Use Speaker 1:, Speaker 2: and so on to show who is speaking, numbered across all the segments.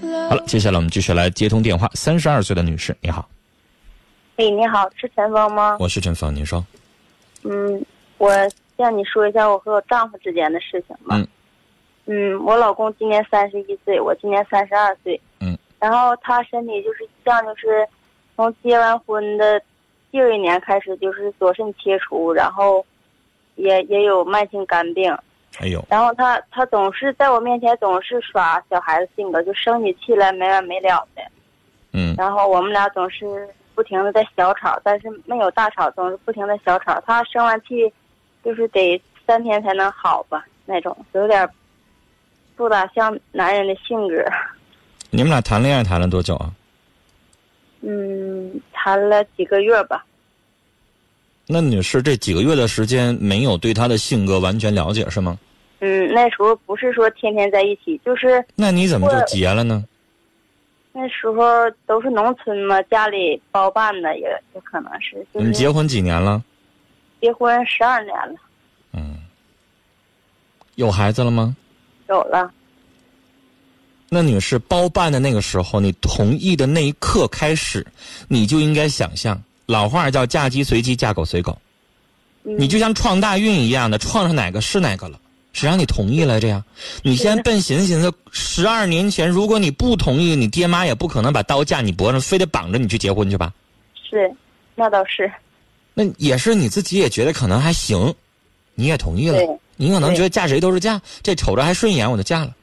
Speaker 1: 好了，接下来我们继续来接通电话。三十二岁的女士，你好。
Speaker 2: 哎，你好，是陈峰吗？
Speaker 1: 我是陈峰，您说。
Speaker 2: 嗯，我向你说一下我和我丈夫之间的事情吧。
Speaker 1: 嗯。
Speaker 2: 嗯，我老公今年三十一岁，我今年三十二岁。
Speaker 1: 嗯。
Speaker 2: 然后他身体就是像就是从结完婚的第二年开始就是左肾切除，然后也也有慢性肝病。
Speaker 1: 哎呦。
Speaker 2: 然后他他总是在我面前总是耍小孩子性格，就生起气来没完没了的。
Speaker 1: 嗯。
Speaker 2: 然后我们俩总是。不停的在小吵，但是没有大吵，总是不停的小吵。他生完气，就是得三天才能好吧，那种有点不咋像男人的性格。
Speaker 1: 你们俩谈恋爱谈了多久啊？
Speaker 2: 嗯，谈了几个月吧。
Speaker 1: 那女士这几个月的时间没有对他的性格完全了解是吗？
Speaker 2: 嗯，那时候不是说天天在一起，就是。
Speaker 1: 那你怎么就结了呢？
Speaker 2: 那时候都是农村嘛，家里包办的也也可能是。
Speaker 1: 你结婚几年了？
Speaker 2: 结婚十二年了。
Speaker 1: 嗯。有孩子了吗？
Speaker 2: 有了。
Speaker 1: 那女士包办的那个时候，你同意的那一刻开始，你就应该想象，老话叫嫁鸡随鸡，嫁狗随狗。你就像撞大运一样的，撞上哪个是哪个了。谁让你同意了这样？你先笨寻思寻思，十二年前如果你不同意，你爹妈也不可能把刀架你脖上，非得绑着你去结婚去吧？
Speaker 2: 是，那倒是。
Speaker 1: 那也是你自己也觉得可能还行，你也同意了。你可能觉得嫁谁都是嫁，这瞅着还顺眼，我就嫁了。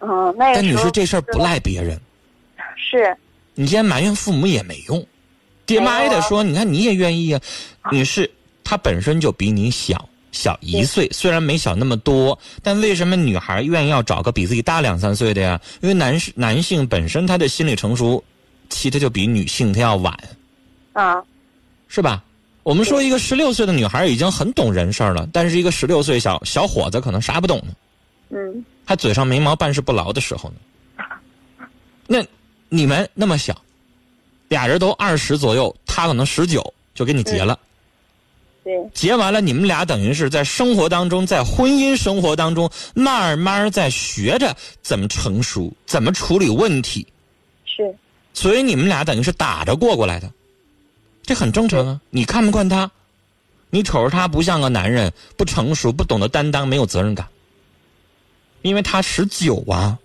Speaker 2: 嗯，那
Speaker 1: 但你说这事儿不赖别人。
Speaker 2: 是。
Speaker 1: 你现在埋怨父母也没用，爹妈也得说，你看你也愿意呀。你是他本身就比你小。小一岁，虽然没小那么多，但为什么女孩愿意要找个比自己大两三岁的呀？因为男士男性本身他的心理成熟期他就比女性他要晚，
Speaker 2: 啊，
Speaker 1: 是吧？我们说一个十六岁的女孩已经很懂人事了，但是一个十六岁小小伙子可能啥不懂呢？
Speaker 2: 嗯，
Speaker 1: 还嘴上没毛办事不牢的时候呢。那你们那么小，俩人都二十左右，他可能十九就给你结了。对结完了，你们俩等于是在生活当中，在婚姻生活当中，慢慢在学着怎么成熟，怎么处理问题。
Speaker 2: 是。
Speaker 1: 所以你们俩等于是打着过过来的，这很正常啊。你看不惯他，你瞅着他不像个男人，不成熟，不懂得担当，没有责任感。因为他十九啊，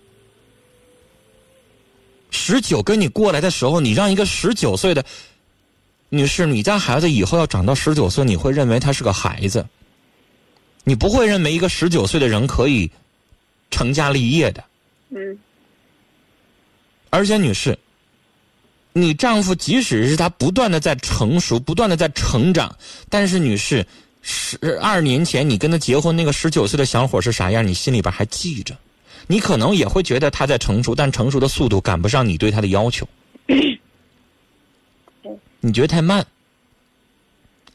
Speaker 1: 十九跟你过来的时候，你让一个十九岁的。女士，你家孩子以后要长到十九岁，你会认为他是个孩子，你不会认为一个十九岁的人可以成家立业的。
Speaker 2: 嗯。
Speaker 1: 而且，女士，你丈夫即使是他不断的在成熟，不断的在成长，但是，女士，十二年前你跟他结婚那个十九岁的小伙是啥样，你心里边还记着，你可能也会觉得他在成熟，但成熟的速度赶不上你对他的要求。你觉得太慢？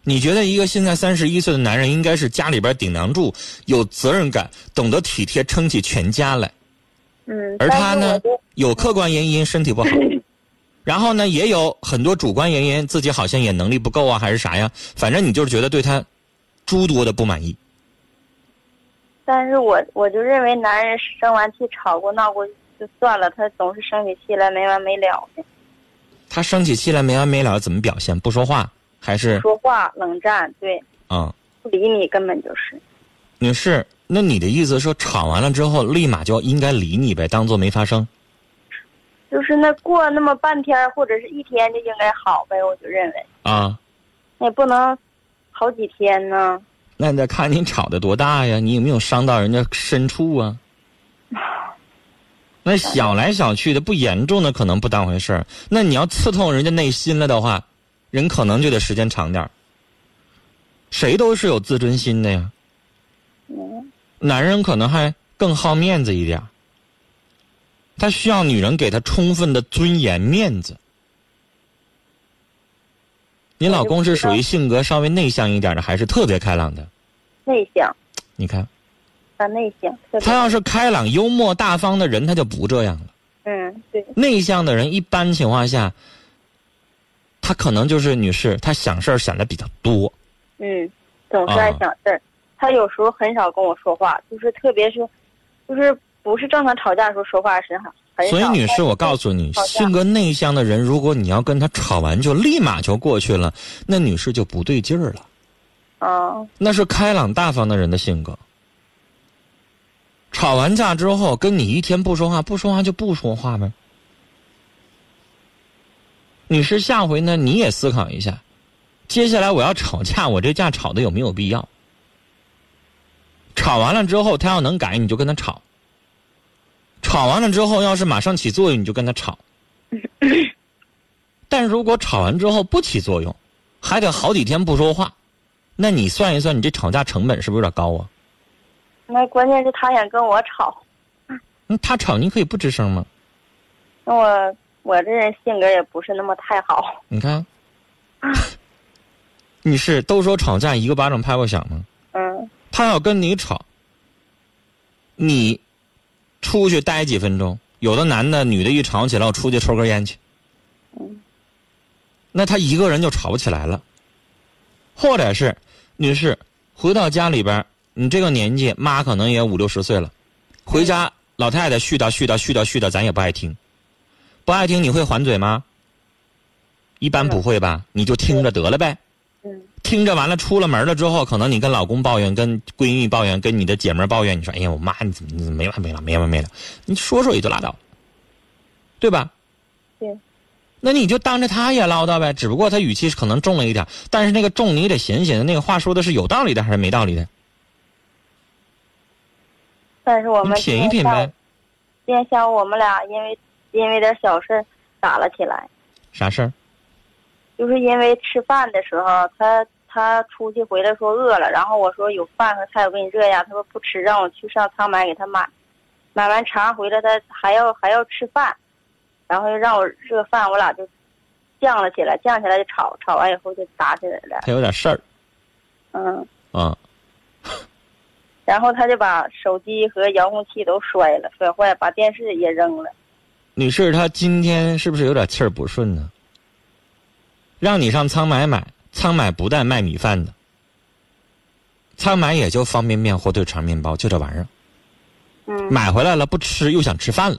Speaker 1: 你觉得一个现在三十一岁的男人应该是家里边顶梁柱，有责任感，懂得体贴，撑起全家来。
Speaker 2: 嗯。
Speaker 1: 而他呢，有客观原因，身体不好，然后呢，也有很多主观原因，自己好像也能力不够啊，还是啥呀？反正你就是觉得对他诸多的不满意。
Speaker 2: 但是我我就认为，男人生完气吵过闹过就算了，他总是生起气来没完没了的。
Speaker 1: 他生起气来没完没了，怎么表现？不说话还是？
Speaker 2: 说话冷战，对。
Speaker 1: 啊。
Speaker 2: 不理你，根本就是。
Speaker 1: 女士，那你的意思说，吵完了之后立马就应该理你呗，当做没发生？
Speaker 2: 就是那过那么半天或者是一天就应该好呗，我就认为。
Speaker 1: 啊。
Speaker 2: 那也不能好几天呢。
Speaker 1: 那得看你吵的多大呀？你有没有伤到人家深处啊？那小来小去的不严重的可能不当回事儿，那你要刺痛人家内心了的话，人可能就得时间长点儿。谁都是有自尊心的呀。男人可能还更好面子一点他需要女人给他充分的尊严面子。你老公是属于性格稍微内向一点的，还是特别开朗的？
Speaker 2: 内向。
Speaker 1: 你看。
Speaker 2: 他内向，
Speaker 1: 他要是开朗、幽默、大方的人，他就不这样了。
Speaker 2: 嗯，对。
Speaker 1: 内向的人，一般情况下，他可能就是女士，他想事儿想的比较多。
Speaker 2: 嗯，总是爱想事儿。他有时候很少跟我说话，就是特别是，就是不是正常吵架的时候说话是很。
Speaker 1: 所以，女士，我告诉你，性格内向的人，如果你要跟他吵完就立马就过去了，那女士就不对劲儿了。
Speaker 2: 哦
Speaker 1: 那是开朗大方的人的性格。吵完架之后，跟你一天不说话，不说话就不说话呗。女士，下回呢你也思考一下，接下来我要吵架，我这架吵的有没有必要？吵完了之后，他要能改，你就跟他吵；吵完了之后，要是马上起作用，你就跟他吵。但如果吵完之后不起作用，还得好几天不说话，那你算一算，你这吵架成本是不是有点高啊？
Speaker 2: 那关键是他想跟我吵，
Speaker 1: 那他吵你可以不吱声吗？
Speaker 2: 那我我这人性格也不是那么太好。
Speaker 1: 你看，你是都说吵架一个巴掌拍不响吗？
Speaker 2: 嗯
Speaker 1: 他要跟你吵，你出去待几分钟，有的男的、女的一吵起来，我出去抽根烟去。
Speaker 2: 嗯
Speaker 1: 那他一个人就吵不起来了。或者是，女士回到家里边，你这个年纪，妈可能也五六十岁了，回家老太太絮叨絮叨絮叨絮叨，咱也不爱听，不爱听你会还嘴吗？一般不会吧，你就听着得了呗。
Speaker 2: 嗯
Speaker 1: 听着完了，出了门了之后，可能你跟老公抱怨，跟闺蜜抱怨，跟你的姐们儿抱怨，你说：“哎呀，我妈你怎么你怎么没完没了，没完没了。”你说说也就拉倒，对吧？
Speaker 2: 对。
Speaker 1: 那你就当着他也唠叨呗，只不过他语气是可能重了一点，但是那个重你得寻寻，那个话说的是有道理的还是没道理的？
Speaker 2: 但是我们
Speaker 1: 品一品呗。
Speaker 2: 今天下午我们俩因为因为点小事打了起来，
Speaker 1: 啥事儿？
Speaker 2: 就是因为吃饭的时候，他他出去回来说饿了，然后我说有饭和菜我给你热呀，他说不吃，让我去上仓买给他买，买完茶回来他还要还要吃饭，然后又让我热饭，我俩就犟了起来，犟起来就吵，吵完以后就打起来了，
Speaker 1: 他有点事儿
Speaker 2: 嗯，
Speaker 1: 啊。
Speaker 2: 然后他就把手机和遥控器都摔了，摔坏，把电视也扔了。
Speaker 1: 女士，她今天是不是有点气儿不顺呢？让你上仓买买，仓买不带卖米饭的，仓买也就方便面、火腿肠、面包，就这玩意儿。
Speaker 2: 嗯
Speaker 1: 买回来了不吃，又想吃饭了，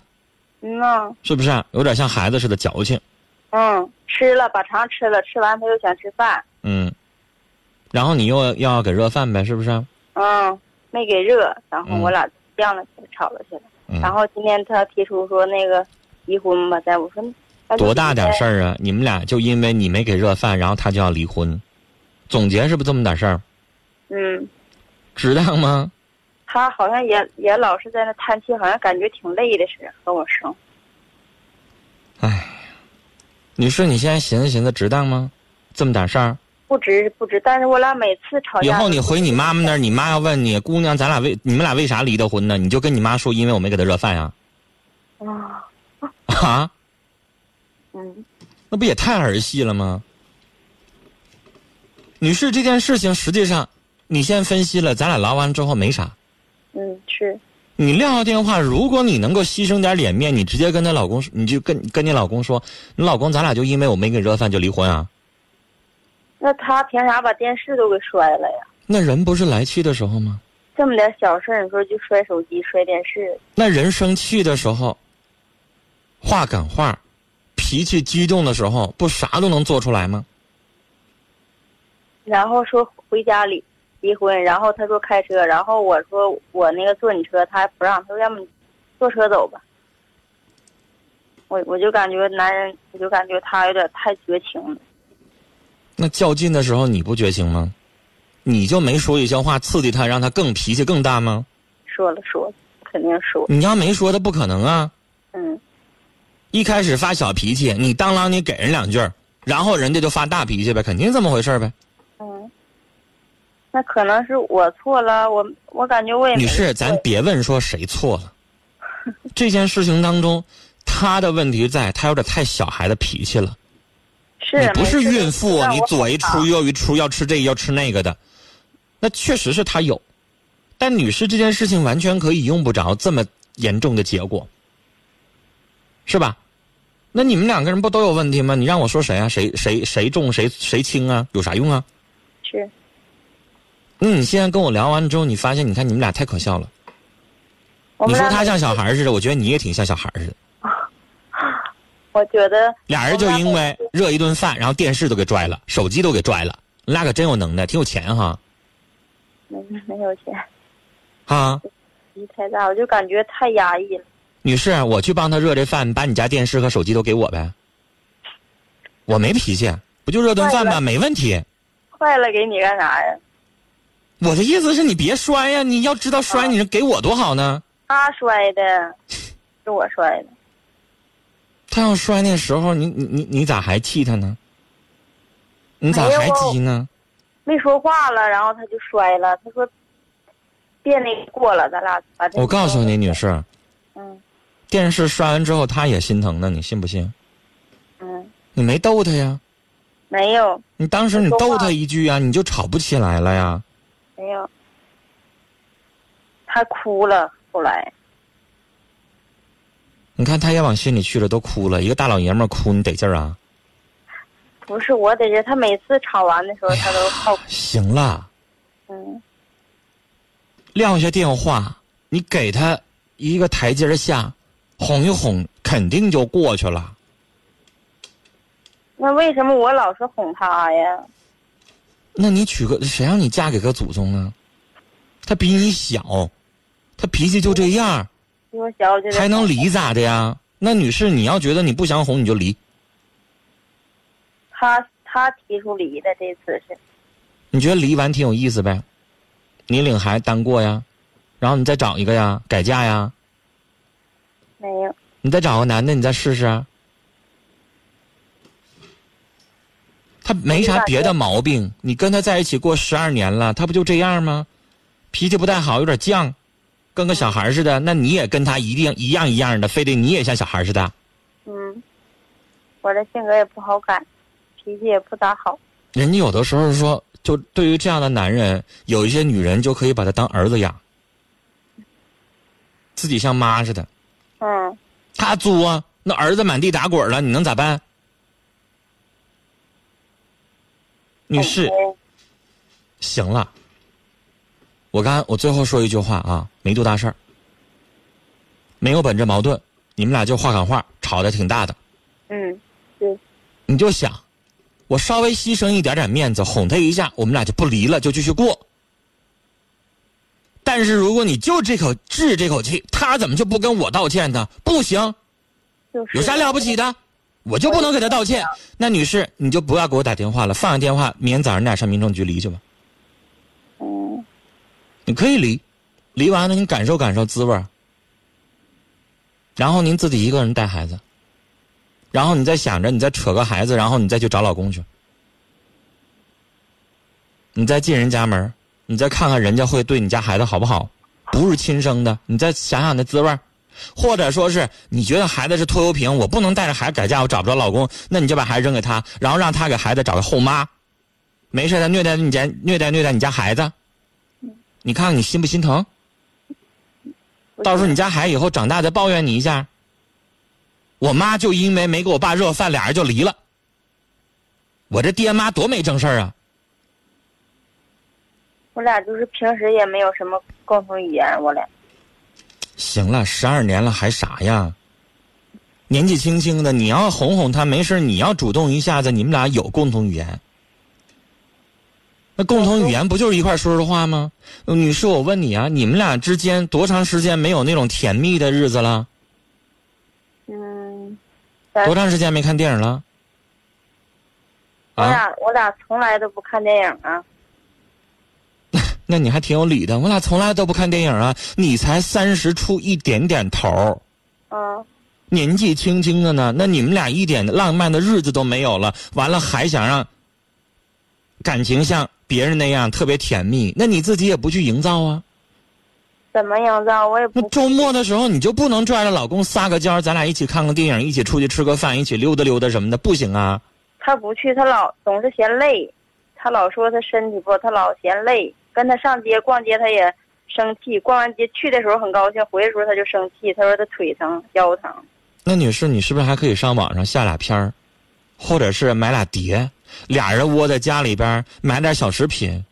Speaker 2: 嗯呐
Speaker 1: 是不是、啊？有点像孩子似的矫情。
Speaker 2: 嗯，吃了把肠吃了，吃完他又想吃饭，
Speaker 1: 嗯，然后你又要要给热饭呗，是不是啊？
Speaker 2: 嗯，没给热，然后
Speaker 1: 嗯
Speaker 2: 我俩犟了起来，吵了起来。
Speaker 1: 嗯
Speaker 2: 然后今天他提出说那个离婚吧，在我说
Speaker 1: 多大点事
Speaker 2: 儿？
Speaker 1: 啊？你们俩就因为你没给热饭，然后他就要离婚，总结是不是这么点事儿？
Speaker 2: 嗯，
Speaker 1: 值当吗？
Speaker 2: 他好像也也老是在那叹气，好像感觉挺累的似的，和我生。
Speaker 1: 女士，你现在寻思寻思，值当吗？这么点事儿？
Speaker 2: 不值不值，但是我俩每次吵架，
Speaker 1: 以后你回你妈妈那儿，你妈要问你，姑娘，咱俩为你们俩为啥离的婚呢？你就跟你妈说，因为我没给她热饭呀。
Speaker 2: 啊，
Speaker 1: 啊，
Speaker 2: 嗯
Speaker 1: 那不也太儿戏了吗？女士，这件事情实际上，你先分析了，咱俩聊完之后没啥。
Speaker 2: 嗯是，
Speaker 1: 你撂下电话，如果你能够牺牲点脸面，你直接跟她老公，你就跟跟你老公说，你老公咱俩就因为我没给你热饭就离婚啊？
Speaker 2: 那他凭啥把电视都给摔了呀？
Speaker 1: 那人不是来气的时候吗？
Speaker 2: 这么点小事儿，你说就摔手机、摔电视，
Speaker 1: 那人生气的时候，话赶话，脾气激动的时候，不啥都能做出来吗？
Speaker 2: 然后说回家里离婚，然后他说开车，然后我说我那个坐你车，他还不让，他说要么坐车走吧。我我就感觉男人，我就感觉他有点太绝情了。
Speaker 1: 那较劲的时候你不绝情吗？你就没说一些话刺激他，让他更脾气更大吗？
Speaker 2: 说了说了，肯定说。
Speaker 1: 你要没说，他不可能啊！
Speaker 2: 嗯
Speaker 1: 一开始发小脾气，你当啷你给人两句儿，然后人家就发大脾气呗，肯定这么回事儿呗。
Speaker 2: 嗯，那可能是我错了，我我感觉我也
Speaker 1: 女士，咱别问说谁错了，这件事情当中，他的问题在，他有点太小孩的脾气了。
Speaker 2: 是
Speaker 1: 你不是孕妇，你左一出右一出，要吃这个要吃那个的，那确实是他有。但女士这件事情完全可以用不着这么严重的结果，是吧？那你们两个人不都有问题吗？你让我说谁啊？谁谁谁重谁谁轻啊？有啥用啊？
Speaker 2: 是
Speaker 1: 那你现在跟我聊完之后，你发现你看你们俩太可笑了。你说他像小孩似的，我觉得你也挺像小孩似的。
Speaker 2: 我觉得
Speaker 1: 俩人就因为热一顿饭，然后电视都给拽了，手机都给拽了，你俩可真有能耐，挺有钱哈
Speaker 2: 没没有钱，
Speaker 1: 啊！
Speaker 2: 脾气太大，我就感觉太压抑了。
Speaker 1: 女士，我去帮他热这饭，把你家电视和手机都给我呗。我没脾气，不就热顿饭吗？没问题。
Speaker 2: 坏了给你干啥呀？
Speaker 1: 我的意思是你别摔呀，你要知道摔，你给我多好呢。
Speaker 2: 他摔的，是我摔的。
Speaker 1: 他要摔那时候，你你你你咋还气他呢？你咋还急呢？
Speaker 2: 没说话了，然后他就摔了。他说：“别那过了，咱俩把这。”
Speaker 1: 我告诉你，女士，
Speaker 2: 嗯
Speaker 1: 电视摔完之后，他也心疼呢，你信不信？
Speaker 2: 嗯，
Speaker 1: 你没逗他呀？
Speaker 2: 没有
Speaker 1: 你当时你逗他一句啊，你就吵不起来了呀？
Speaker 2: 没有，他哭了。后来
Speaker 1: 你看他也往心里去了，都哭了。一个大老爷们儿哭，你得劲儿啊？
Speaker 2: 不是我得劲，他每次吵完的时候，他都好。
Speaker 1: 行了，
Speaker 2: 嗯
Speaker 1: 撂下电话，你给他一个台阶儿下，哄一哄，肯定就过去了。
Speaker 2: 那为什么我老是哄他呀？
Speaker 1: 那你娶个谁让你嫁给个祖宗啊？他比你小，他脾气就这样，
Speaker 2: 比我小，就
Speaker 1: 还能离咋的呀？那女士，你要觉得你不想哄，你就离。
Speaker 2: 他他提出离的，这次是
Speaker 1: 你觉得离完挺有意思呗？你领孩子单过呀，然后你再找一个呀，改嫁呀，
Speaker 2: 没有。
Speaker 1: 你再找个男的，你再试试啊。他没啥别的毛病，你跟他在一起过十二年了，他不就这样吗？脾气不太好，有点犟，跟个小孩似的。那你也跟他一定一样一样的，非得你也像小孩似的。
Speaker 2: 嗯，我的性格也不好改，脾气也不咋好。
Speaker 1: 人家有的时候说，就对于这样的男人，有一些女人就可以把他当儿子养，自己像妈似的。
Speaker 2: 嗯，
Speaker 1: 他作，那儿子满地打滚了，你能咋办？女士，
Speaker 2: 嗯
Speaker 1: 行了，我刚我最后说一句话啊，没多大事儿，没有本质矛盾，你们俩就话赶话，吵得挺大的，
Speaker 2: 嗯，对，
Speaker 1: 你就想，我稍微牺牲一点点面子，哄他一下，我们俩就不离了，就继续过。但是如果你就这口治这口气，他怎么就不跟我道歉呢？不行，
Speaker 2: 就是
Speaker 1: 有啥了不起的？我就不能给他道歉？那女士，你就不要给我打电话了，放下电话，明天早上你俩上民政局离去吧。
Speaker 2: 嗯
Speaker 1: 你可以离，离完了你感受感受滋味儿然后您自己一个人带孩子，然后你再想着你再扯个孩子，然后你再去找老公去，你再进人家门儿你再看看人家会对你家孩子好不好，不是亲生的，你再想想那滋味或者说是你觉得孩子是拖油瓶，我不能带着孩子改嫁，我找不着老公，那你就把孩子扔给他，然后让他给孩子找个后妈，没事他虐待你家虐待虐待你家孩子，你看看你心不心疼？到时候你家孩子以后长大再抱怨你一下。我妈就因为没给我爸热饭，俩人就离了。我这爹妈多没正事啊！
Speaker 2: 我俩就是平时也没有什么共同语言，我俩
Speaker 1: 行了，十二年了还傻呀？年纪轻轻的，你要哄哄他没事你要主动一下子，你们俩有共同语言。那共同语言不就是一块说说话吗？呃女士，我问你啊，你们俩之间多长时间没有那种甜蜜的日子了？
Speaker 2: 嗯，
Speaker 1: 多长时间没看电影了？
Speaker 2: 我
Speaker 1: 啊，
Speaker 2: 俩我俩从来都不看电影啊。
Speaker 1: 那你还挺有理的。我俩从来都不看电影啊，你才三十出一点点头儿
Speaker 2: 嗯，
Speaker 1: 年纪轻轻的呢，那你们俩一点浪漫的日子都没有了，完了还想让感情像别人那样特别甜蜜，那你自己也不去营造啊？
Speaker 2: 怎么营造我也不
Speaker 1: 那周末的时候你就不能拽着老公撒个娇，咱俩一起看个电影，一起出去吃个饭，一起溜达溜达什么的，不行啊？
Speaker 2: 他不去，他老总是嫌累，他老说他身体不好，他老嫌累。跟他上街逛街，他也生气。逛完街去的时候很高兴，回的时候他就生气。他说他腿疼、腰疼。
Speaker 1: 那女士，你是不是还可以上网上下俩片儿，或者是买俩碟，俩人窝在家里边儿买点小食品，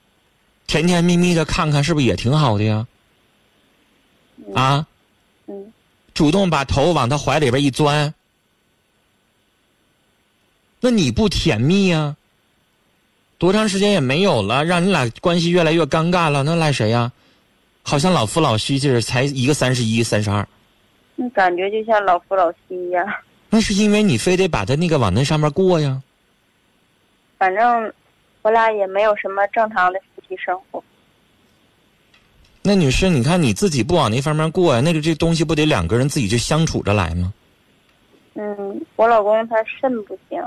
Speaker 1: 甜甜蜜蜜的看看，是不是也挺好的呀？啊，
Speaker 2: 嗯，
Speaker 1: 主动把头往他怀里边一钻，那你不甜蜜呀？多长时间也没有了，让你俩关系越来越尴尬了，那赖谁呀？好像老夫老妻似的，才一个三十一、三十二。
Speaker 2: 那感觉就像老夫老妻一样。
Speaker 1: 那是因为你非得把他那个往那上面过呀。
Speaker 2: 反正我俩也没有什么正常的夫妻生活。
Speaker 1: 那女士，你看你自己不往那方面过呀，那个这东西不得两个人自己就相处着来吗？
Speaker 2: 嗯，我老公他肾不行。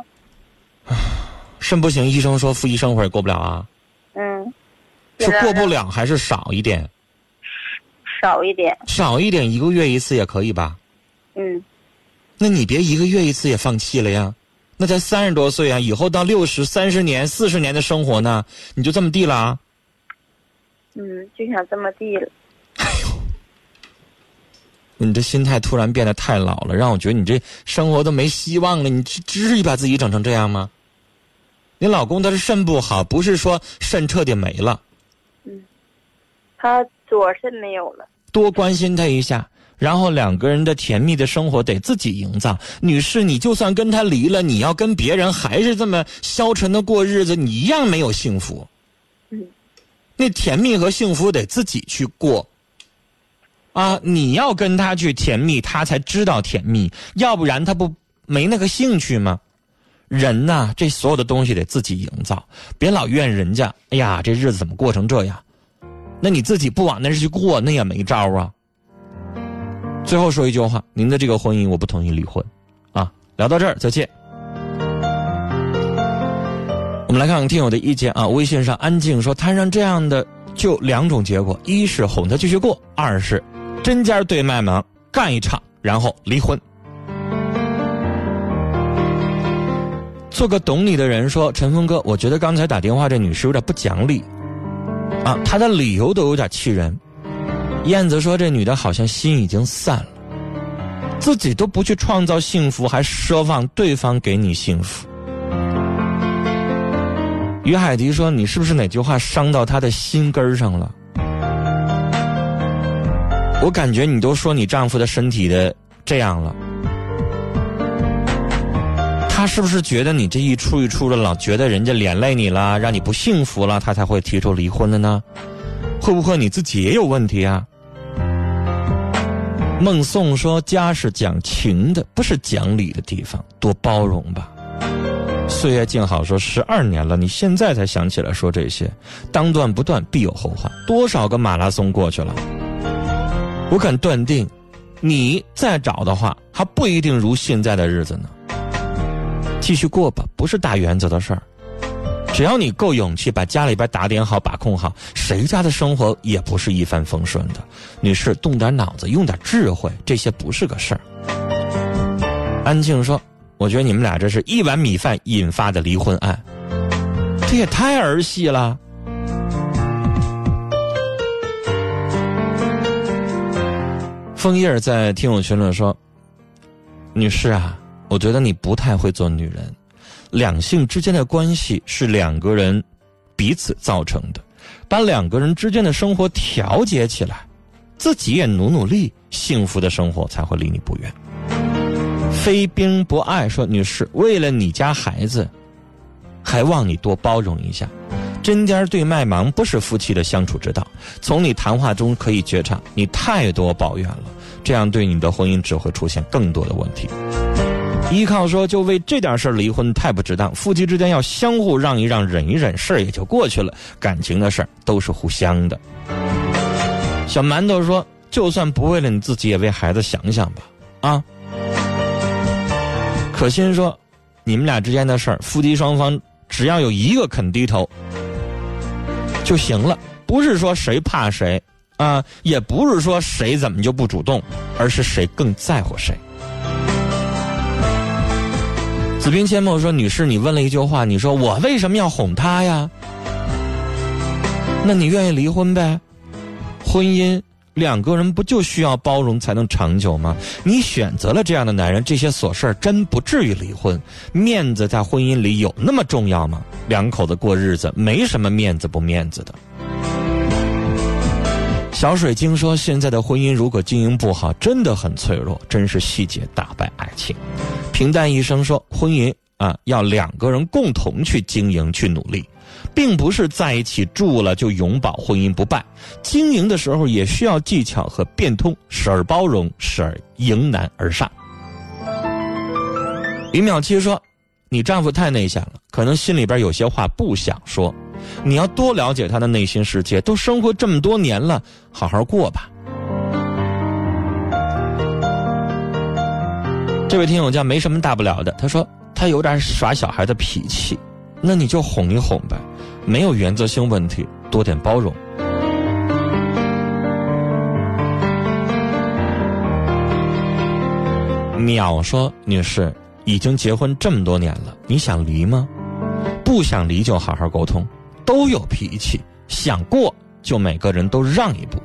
Speaker 1: 肾不行，医生说夫妻生活也过不了啊。
Speaker 2: 嗯。
Speaker 1: 是过不了还是少一点？
Speaker 2: 少一点。
Speaker 1: 少一点，一个月一次也可以吧？
Speaker 2: 嗯。
Speaker 1: 那你别一个月一次也放弃了呀？那才三十多岁啊，以后到六十、三十年、四十年的生活呢，你就这么地了啊？
Speaker 2: 嗯，就想这么地了。哎呦，
Speaker 1: 你这心态突然变得太老了，让我觉得你这生活都没希望了。你至于把自己整成这样吗？你老公他是肾不好，不是说肾彻底没了。
Speaker 2: 嗯，他左肾没有了。
Speaker 1: 多关心他一下。然后两个人的甜蜜的生活得自己营造。女士，你就算跟他离了，你要跟别人还是这么消沉的过日子，你一样没有幸福。
Speaker 2: 嗯，
Speaker 1: 那甜蜜和幸福得自己去过。啊，你要跟他去甜蜜，他才知道甜蜜，要不然他不没那个兴趣吗？人呐，这所有的东西得自己营造，别老怨人家。哎呀，这日子怎么过成这样？那你自己不往那去过，那也没招啊。最后说一句话，您的这个婚姻我不同意离婚，啊，聊到这儿再见。我们来看看听友的意见啊，微信上安静说摊上这样的就两种结果，一是哄他继续过，二是针尖对麦芒干一场，然后离婚。做个懂你的人说，陈峰哥，我觉得刚才打电话这女士有点不讲理，啊，她的理由都有点气人。燕子说：“这女的好像心已经散了，自己都不去创造幸福，还奢望对方给你幸福。”于海迪说：“你是不是哪句话伤到她的心根上了？”我感觉你都说你丈夫的身体的这样了，他是不是觉得你这一出一出的，老觉得人家连累你了，让你不幸福了，他才会提出离婚的呢？会不会你自己也有问题啊？孟颂说：“家是讲情的，不是讲理的地方，多包容吧。”岁月静好说：“十二年了，你现在才想起来说这些，当断不断，必有后患。多少个马拉松过去了，我敢断定，你再找的话，还不一定如现在的日子呢。继续过吧，不是大原则的事儿。”只要你够勇气，把家里边打点好、把控好，谁家的生活也不是一帆风顺的。女士，动点脑子，用点智慧，这些不是个事儿。安静说：“我觉得你们俩这是一碗米饭引发的离婚案，这也太儿戏了。”枫叶在听友群里说：“女士啊，我觉得你不太会做女人。”两性之间的关系是两个人彼此造成的，把两个人之间的生活调节起来，自己也努努力，幸福的生活才会离你不远。非兵不爱说，女士，为了你家孩子，还望你多包容一下。针尖对麦芒不是夫妻的相处之道。从你谈话中可以觉察，你太多抱怨了，这样对你的婚姻只会出现更多的问题。依靠说就为这点事儿离婚太不值当，夫妻之间要相互让一让、忍一忍，事儿也就过去了。感情的事儿都是互相的。小馒头说：“就算不为了你自己，也为孩子想想吧。”啊。可心说：“你们俩之间的事儿，夫妻双方只要有一个肯低头就行了，不是说谁怕谁啊，也不是说谁怎么就不主动，而是谁更在乎谁。”子冰阡陌说：“女士，你问了一句话，你说我为什么要哄他呀？那你愿意离婚呗？婚姻两个人不就需要包容才能长久吗？你选择了这样的男人，这些琐事儿真不至于离婚。面子在婚姻里有那么重要吗？两口子过日子没什么面子不面子的。”小水晶说：“现在的婚姻如果经营不好，真的很脆弱，真是细节打败爱情。”平淡一生说：“婚姻啊，要两个人共同去经营、去努力，并不是在一起住了就永保婚姻不败。经营的时候也需要技巧和变通，时而包容，时而迎难而上。”李淼七说：“你丈夫太内向了，可能心里边有些话不想说。”你要多了解他的内心世界，都生活这么多年了，好好过吧。这位听友叫没什么大不了的，他说他有点耍小孩的脾气，那你就哄一哄呗，没有原则性问题，多点包容。淼说：“女士，已经结婚这么多年了，你想离吗？不想离就好好沟通。”都有脾气，想过就每个人都让一步。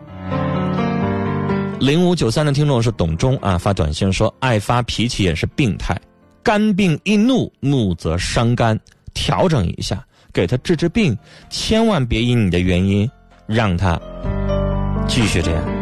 Speaker 1: 零五九三的听众是董忠啊，发短信说爱发脾气也是病态，肝病易怒，怒则伤肝，调整一下，给他治治病，千万别因你的原因让他继续这样。